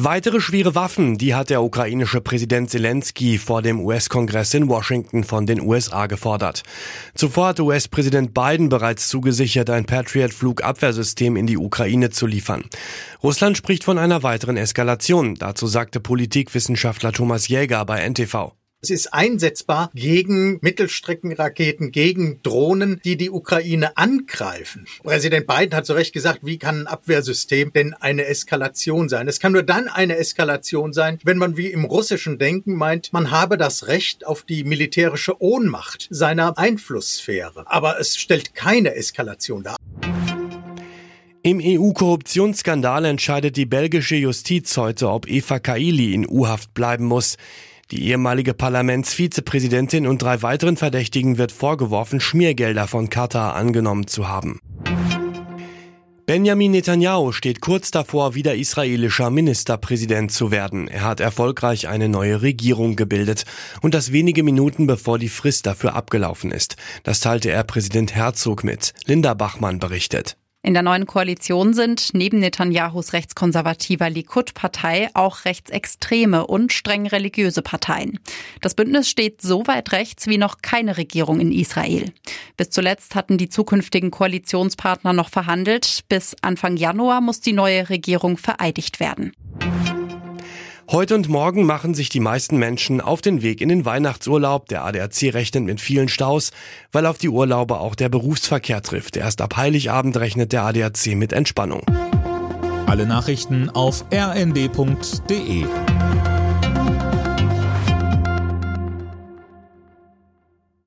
Weitere schwere Waffen, die hat der ukrainische Präsident Zelensky vor dem US-Kongress in Washington von den USA gefordert. Zuvor hat US-Präsident Biden bereits zugesichert, ein Patriot-Flugabwehrsystem in die Ukraine zu liefern. Russland spricht von einer weiteren Eskalation. Dazu sagte Politikwissenschaftler Thomas Jäger bei NTV. Es ist einsetzbar gegen Mittelstreckenraketen, gegen Drohnen, die die Ukraine angreifen. Präsident Biden hat zu Recht gesagt, wie kann ein Abwehrsystem denn eine Eskalation sein? Es kann nur dann eine Eskalation sein, wenn man wie im russischen Denken meint, man habe das Recht auf die militärische Ohnmacht seiner Einflusssphäre. Aber es stellt keine Eskalation dar. Im EU-Korruptionsskandal entscheidet die belgische Justiz heute, ob Eva Kaili in U-Haft bleiben muss. Die ehemalige Parlamentsvizepräsidentin und drei weiteren Verdächtigen wird vorgeworfen, Schmiergelder von Katar angenommen zu haben. Benjamin Netanyahu steht kurz davor, wieder israelischer Ministerpräsident zu werden. Er hat erfolgreich eine neue Regierung gebildet und das wenige Minuten bevor die Frist dafür abgelaufen ist. Das teilte er Präsident Herzog mit. Linda Bachmann berichtet. In der neuen Koalition sind neben Netanyahus rechtskonservativer Likud-Partei auch rechtsextreme und streng religiöse Parteien. Das Bündnis steht so weit rechts wie noch keine Regierung in Israel. Bis zuletzt hatten die zukünftigen Koalitionspartner noch verhandelt. Bis Anfang Januar muss die neue Regierung vereidigt werden. Heute und morgen machen sich die meisten Menschen auf den Weg in den Weihnachtsurlaub. Der ADAC rechnet mit vielen Staus, weil auf die Urlaube auch der Berufsverkehr trifft. Erst ab Heiligabend rechnet der ADAC mit Entspannung. Alle Nachrichten auf rnd.de